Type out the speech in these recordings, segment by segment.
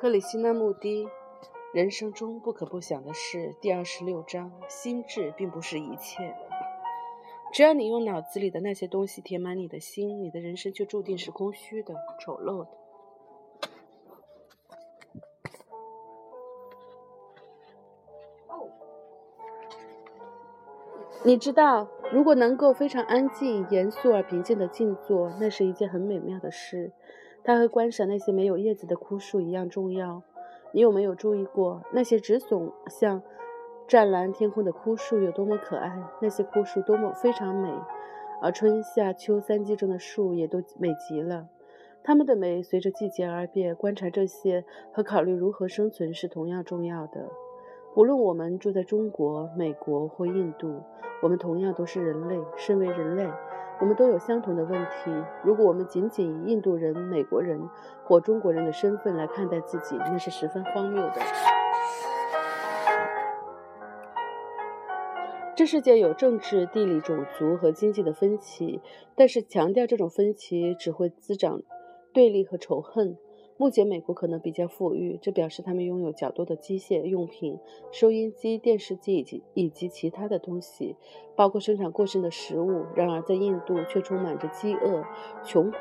克里希那穆迪人生中不可不想的事第二十六章：心智并不是一切。只要你用脑子里的那些东西填满你的心，你的人生就注定是空虚的、丑陋的。你知道，如果能够非常安静、严肃而平静地静坐，那是一件很美妙的事。它和观赏那些没有叶子的枯树一样重要。你有没有注意过那些直耸向湛蓝天空的枯树有多么可爱？那些枯树多么非常美，而春夏秋三季中的树也都美极了。它们的美随着季节而变。观察这些和考虑如何生存是同样重要的。无论我们住在中国、美国或印度，我们同样都是人类。身为人类。我们都有相同的问题。如果我们仅仅以印度人、美国人或中国人的身份来看待自己，那是十分荒谬的。这世界有政治、地理、种族和经济的分歧，但是强调这种分歧只会滋长对立和仇恨。目前，美国可能比较富裕，这表示他们拥有较多的机械用品、收音机、电视机以及以及其他的东西，包括生产过剩的食物。然而，在印度却充满着饥饿、穷苦、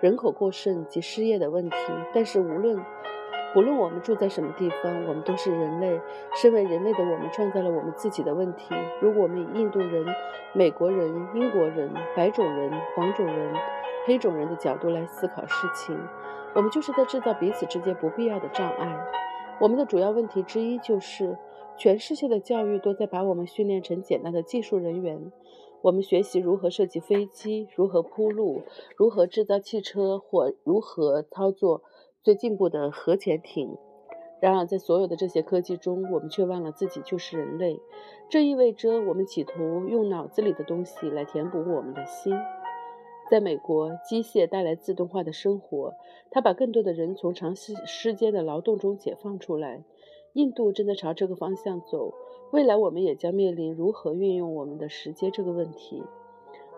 人口过剩及失业的问题。但是，无论无论我们住在什么地方，我们都是人类。身为人类的我们，创造了我们自己的问题。如果我们以印度人、美国人、英国人、白种人、黄种人、黑种人的角度来思考事情，我们就是在制造彼此之间不必要的障碍。我们的主要问题之一就是，全世界的教育都在把我们训练成简单的技术人员。我们学习如何设计飞机，如何铺路，如何制造汽车，或如何操作最进步的核潜艇。然而，在所有的这些科技中，我们却忘了自己就是人类。这意味着我们企图用脑子里的东西来填补我们的心。在美国，机械带来自动化的生活，它把更多的人从长时时间的劳动中解放出来。印度正在朝这个方向走，未来我们也将面临如何运用我们的时间这个问题。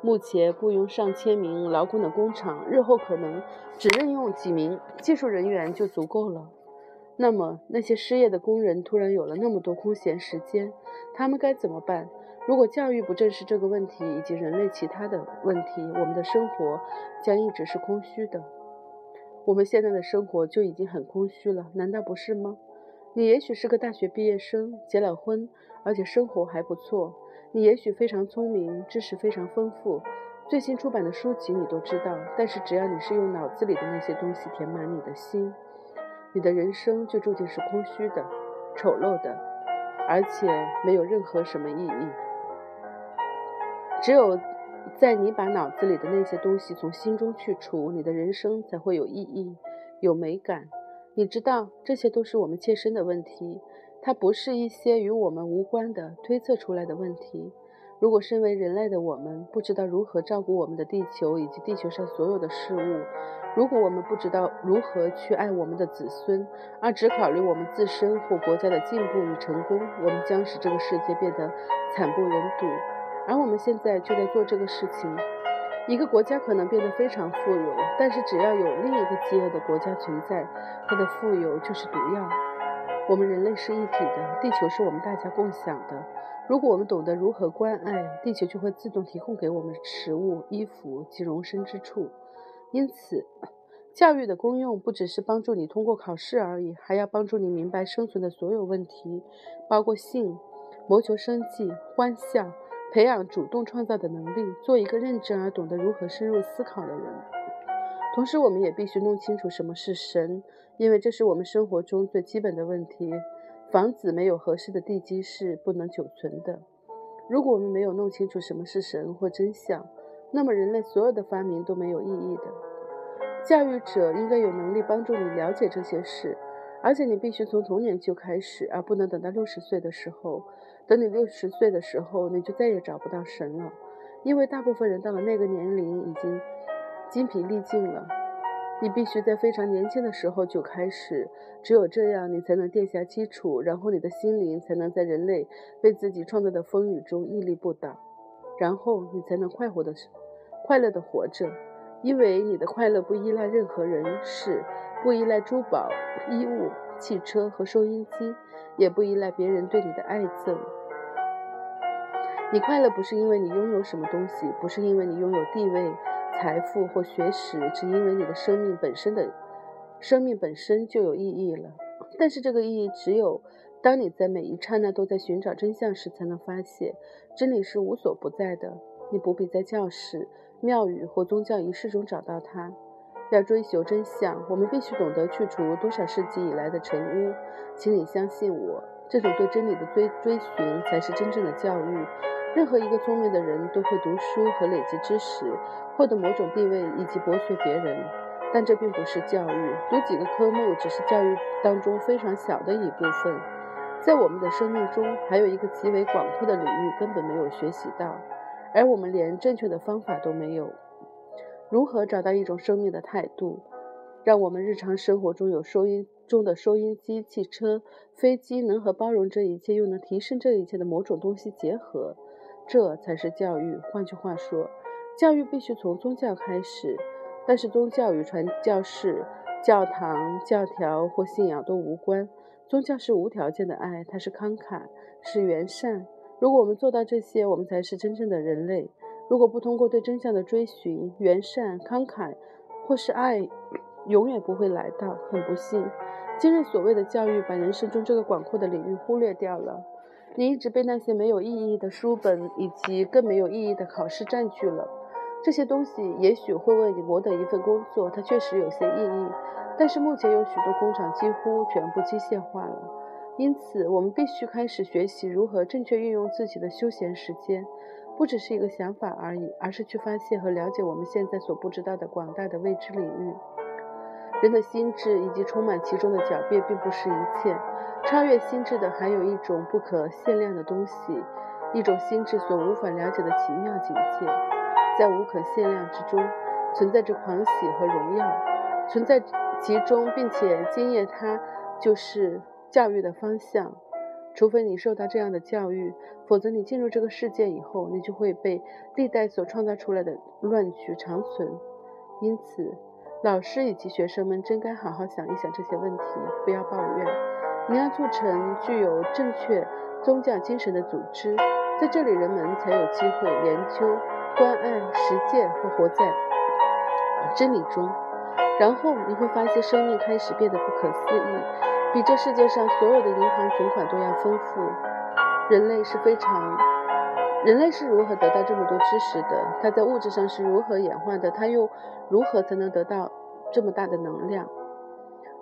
目前雇佣上千名劳工的工厂，日后可能只任用几名技术人员就足够了。那么，那些失业的工人突然有了那么多空闲时间，他们该怎么办？如果教育不正视这个问题以及人类其他的问题，我们的生活将一直是空虚的。我们现在的生活就已经很空虚了，难道不是吗？你也许是个大学毕业生，结了婚，而且生活还不错。你也许非常聪明，知识非常丰富，最新出版的书籍你都知道。但是只要你是用脑子里的那些东西填满你的心，你的人生就注定是空虚的、丑陋的，而且没有任何什么意义。只有在你把脑子里的那些东西从心中去除，你的人生才会有意义、有美感。你知道，这些都是我们切身的问题，它不是一些与我们无关的推测出来的问题。如果身为人类的我们不知道如何照顾我们的地球以及地球上所有的事物，如果我们不知道如何去爱我们的子孙，而只考虑我们自身或国家的进步与成功，我们将使这个世界变得惨不忍睹。而我们现在就在做这个事情。一个国家可能变得非常富有，但是只要有另一个饥饿的国家存在，它的富有就是毒药。我们人类是一体的，地球是我们大家共享的。如果我们懂得如何关爱地球，就会自动提供给我们食物、衣服及容身之处。因此，教育的功用不只是帮助你通过考试而已，还要帮助你明白生存的所有问题，包括性、谋求生计、欢笑。培养主动创造的能力，做一个认真而懂得如何深入思考的人。同时，我们也必须弄清楚什么是神，因为这是我们生活中最基本的问题。房子没有合适的地基是不能久存的。如果我们没有弄清楚什么是神或真相，那么人类所有的发明都没有意义的。教育者应该有能力帮助你了解这些事，而且你必须从童年就开始，而不能等到六十岁的时候。等你六十岁的时候，你就再也找不到神了，因为大部分人到了那个年龄已经精疲力尽了。你必须在非常年轻的时候就开始，只有这样，你才能垫下基础，然后你的心灵才能在人类被自己创造的风雨中屹立不倒，然后你才能快活的、快乐的活着。因为你的快乐不依赖任何人事，不依赖珠宝、衣物、汽车和收音机，也不依赖别人对你的爱憎。你快乐不是因为你拥有什么东西，不是因为你拥有地位、财富或学识，只因为你的生命本身的生命本身就有意义了。但是这个意义只有当你在每一刹那都在寻找真相时才能发现。真理是无所不在的，你不必在教室、庙宇或宗教仪式中找到它。要追求真相，我们必须懂得去除多少世纪以来的尘污。请你相信我，这种对真理的追追寻才是真正的教育。任何一个聪明的人都会读书和累积知识，获得某种地位以及剥削别人，但这并不是教育。读几个科目只是教育当中非常小的一部分。在我们的生命中，还有一个极为广阔的领域根本没有学习到，而我们连正确的方法都没有。如何找到一种生命的态度，让我们日常生活中有收音中的收音机、汽车、飞机能和包容这一切又能提升这一切的某种东西结合？这才是教育。换句话说，教育必须从宗教开始，但是宗教与传教士、教堂、教条或信仰都无关。宗教是无条件的爱，它是慷慨，是圆善。如果我们做到这些，我们才是真正的人类。如果不通过对真相的追寻，圆善、慷慨或是爱，永远不会来到。很不幸，今日所谓的教育把人生中这个广阔的领域忽略掉了。你一直被那些没有意义的书本以及更没有意义的考试占据了。这些东西也许会为你谋得一份工作，它确实有些意义。但是目前有许多工厂几乎全部机械化了，因此我们必须开始学习如何正确运用自己的休闲时间，不只是一个想法而已，而是去发现和了解我们现在所不知道的广大的未知领域。人的心智以及充满其中的狡辩并不是一切，超越心智的还有一种不可限量的东西，一种心智所无法了解的奇妙境界，在无可限量之中存在着狂喜和荣耀，存在。其中，并且今夜它就是教育的方向。除非你受到这样的教育，否则你进入这个世界以后，你就会被历代所创造出来的乱局长存。因此，老师以及学生们真该好好想一想这些问题，不要抱怨。你要做成具有正确宗教精神的组织，在这里人们才有机会研究、关爱、实践和活在真理中。然后你会发现，生命开始变得不可思议，比这世界上所有的银行存款都要丰富。人类是非常，人类是如何得到这么多知识的？它在物质上是如何演化的？它又如何才能得到这么大的能量？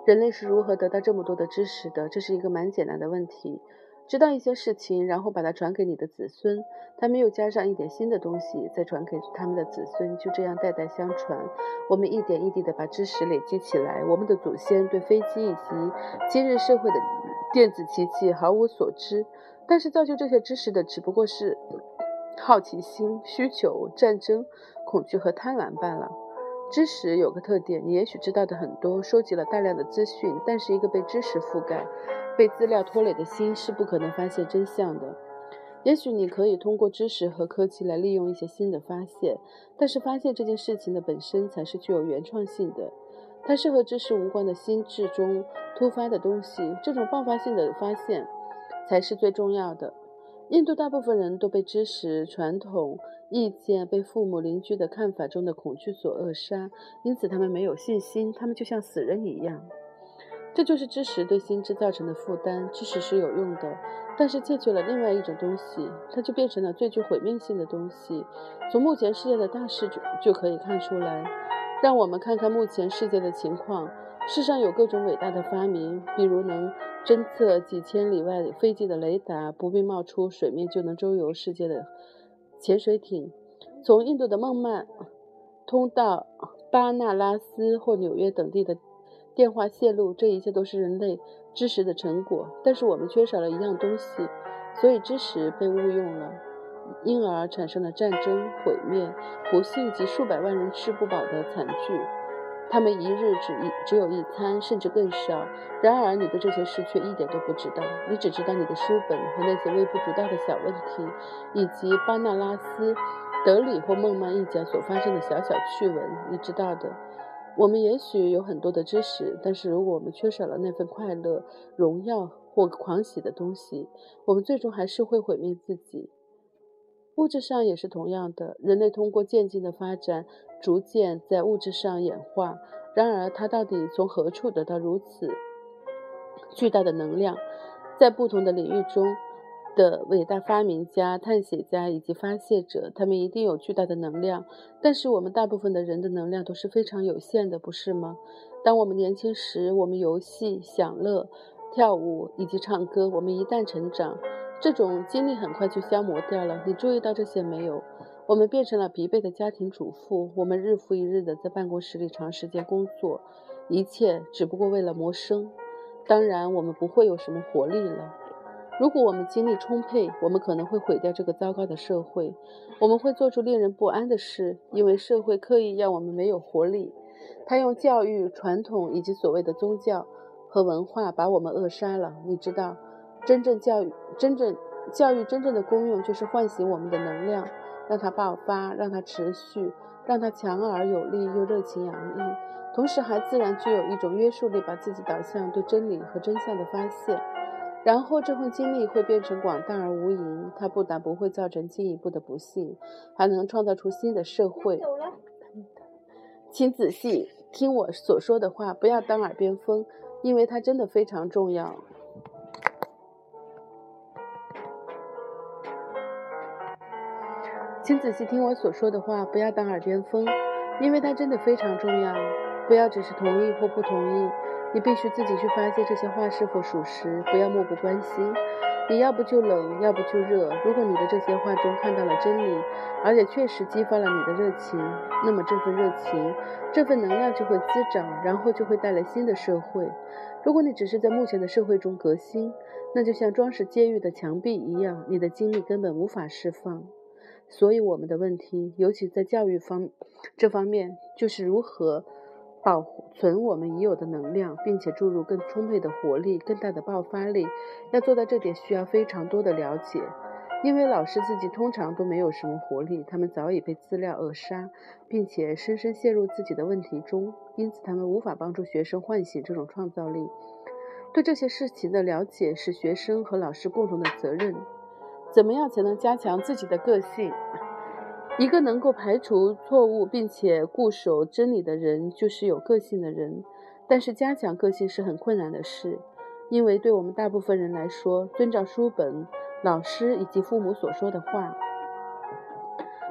人类是如何得到这么多的知识的？这是一个蛮简单的问题。知道一些事情，然后把它传给你的子孙，他们又加上一点新的东西，再传给他们的子孙，就这样代代相传。我们一点一滴地把知识累积起来。我们的祖先对飞机以及今日社会的电子奇迹毫无所知，但是造就这些知识的只不过是好奇心、需求、战争、恐惧和贪婪罢了。知识有个特点，你也许知道的很多，收集了大量的资讯，但是一个被知识覆盖。被资料拖累的心是不可能发现真相的。也许你可以通过知识和科技来利用一些新的发现，但是发现这件事情的本身才是具有原创性的。它是和知识无关的心智中突发的东西，这种爆发性的发现才是最重要的。印度大部分人都被知识、传统、意见、被父母、邻居的看法中的恐惧所扼杀，因此他们没有信心，他们就像死人一样。这就是知识对心智造成的负担。知识是有用的，但是借去了另外一种东西，它就变成了最具毁灭性的东西。从目前世界的大势就就可以看出来。让我们看看目前世界的情况。世上有各种伟大的发明，比如能侦测几千里外飞机的雷达，不必冒出水面就能周游世界的潜水艇，从印度的孟买通到巴纳拉斯或纽约等地的。电话线路，这一切都是人类知识的成果，但是我们缺少了一样东西，所以知识被误用了，因而产生了战争、毁灭、不幸及数百万人吃不饱的惨剧。他们一日只一只有一餐，甚至更少。然而，你对这些事却一点都不知道，你只知道你的书本和那些微不足道的小问题，以及巴纳拉斯德里或孟曼一家所发生的小小趣闻，你知道的。我们也许有很多的知识，但是如果我们缺少了那份快乐、荣耀或狂喜的东西，我们最终还是会毁灭自己。物质上也是同样的，人类通过渐进的发展，逐渐在物质上演化。然而，它到底从何处得到如此巨大的能量？在不同的领域中的伟大发明家、探险家以及发现者，他们一定有巨大的能量。但是，我们大部分的人的能量都是非常有限的，不是吗？当我们年轻时，我们游戏、享乐、跳舞以及唱歌；我们一旦成长，这种精力很快就消磨掉了。你注意到这些没有？我们变成了疲惫的家庭主妇，我们日复一日的在办公室里长时间工作，一切只不过为了谋生。当然，我们不会有什么活力了。如果我们精力充沛，我们可能会毁掉这个糟糕的社会。我们会做出令人不安的事，因为社会刻意让我们没有活力。他用教育、传统以及所谓的宗教和文化把我们扼杀了。你知道，真正教育、真正教育真正的功用就是唤醒我们的能量。让它爆发，让它持续，让它强而有力又热情洋溢，同时还自然具有一种约束力，把自己导向对真理和真相的发现。然后这份经历会变成广大而无垠，它不但不会造成进一步的不幸，还能创造出新的社会。请仔细听我所说的话，不要当耳边风，因为它真的非常重要。请仔细听我所说的话，不要当耳边风，因为它真的非常重要。不要只是同意或不同意，你必须自己去发现这些话是否属实。不要漠不关心，你要不就冷，要不就热。如果你的这些话中看到了真理，而且确实激发了你的热情，那么这份热情、这份能量就会滋长，然后就会带来新的社会。如果你只是在目前的社会中革新，那就像装饰监狱的墙壁一样，你的精力根本无法释放。所以，我们的问题，尤其在教育方这方面，就是如何保存我们已有的能量，并且注入更充沛的活力、更大的爆发力。要做到这点，需要非常多的了解。因为老师自己通常都没有什么活力，他们早已被资料扼杀，并且深深陷入自己的问题中，因此他们无法帮助学生唤醒这种创造力。对这些事情的了解，是学生和老师共同的责任。怎么样才能加强自己的个性？一个能够排除错误并且固守真理的人，就是有个性的人。但是加强个性是很困难的事，因为对我们大部分人来说，遵照书本、老师以及父母所说的话，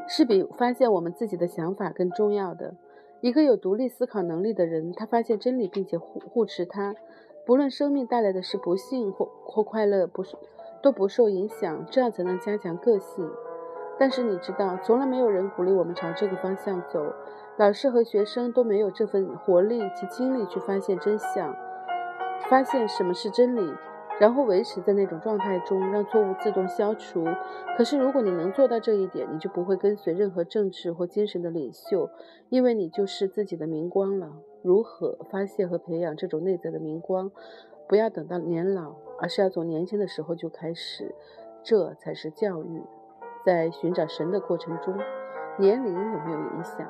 是比发现我们自己的想法更重要的。一个有独立思考能力的人，他发现真理并且护护持它，不论生命带来的是不幸或或快乐，不是。都不受影响，这样才能加强个性。但是你知道，从来没有人鼓励我们朝这个方向走。老师和学生都没有这份活力及精力去发现真相，发现什么是真理，然后维持在那种状态中，让错误自动消除。可是，如果你能做到这一点，你就不会跟随任何政治或精神的领袖，因为你就是自己的明光了。如何发现和培养这种内在的明光？不要等到年老，而是要从年轻的时候就开始，这才是教育。在寻找神的过程中，年龄有没有影响？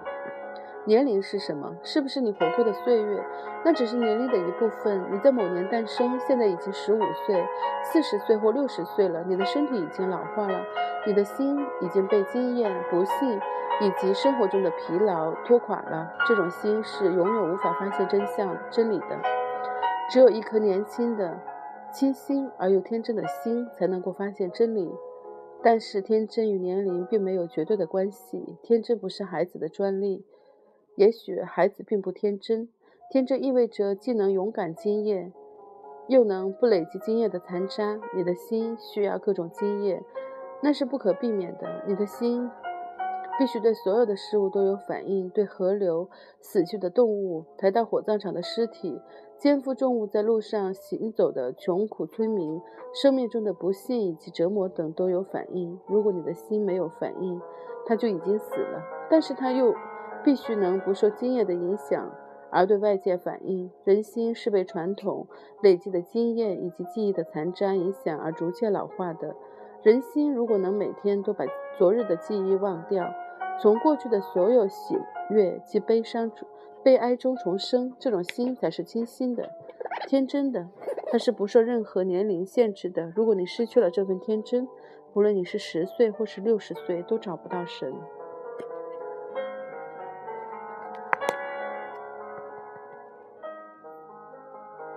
年龄是什么？是不是你活过的岁月？那只是年龄的一部分。你在某年诞生，现在已经十五岁、四十岁或六十岁了。你的身体已经老化了，你的心已经被经验、不幸以及生活中的疲劳拖垮了。这种心是永远无法发现真相、真理的。只有一颗年轻的、清新而又天真的心，才能够发现真理。但是，天真与年龄并没有绝对的关系。天真不是孩子的专利。也许孩子并不天真。天真意味着既能勇敢经验，又能不累积经验的残渣。你的心需要各种经验，那是不可避免的。你的心必须对所有的事物都有反应：对河流、死去的动物、抬到火葬场的尸体。肩负重物在路上行走的穷苦村民，生命中的不幸以及折磨等都有反应。如果你的心没有反应，他就已经死了。但是他又必须能不受经验的影响而对外界反应。人心是被传统累积的经验以及记忆的残渣影响而逐渐老化的。人心如果能每天都把昨日的记忆忘掉，从过去的所有喜悦及悲伤中、悲哀中重生，这种心才是清新的、天真的。它是不受任何年龄限制的。如果你失去了这份天真，无论你是十岁或是六十岁，都找不到神。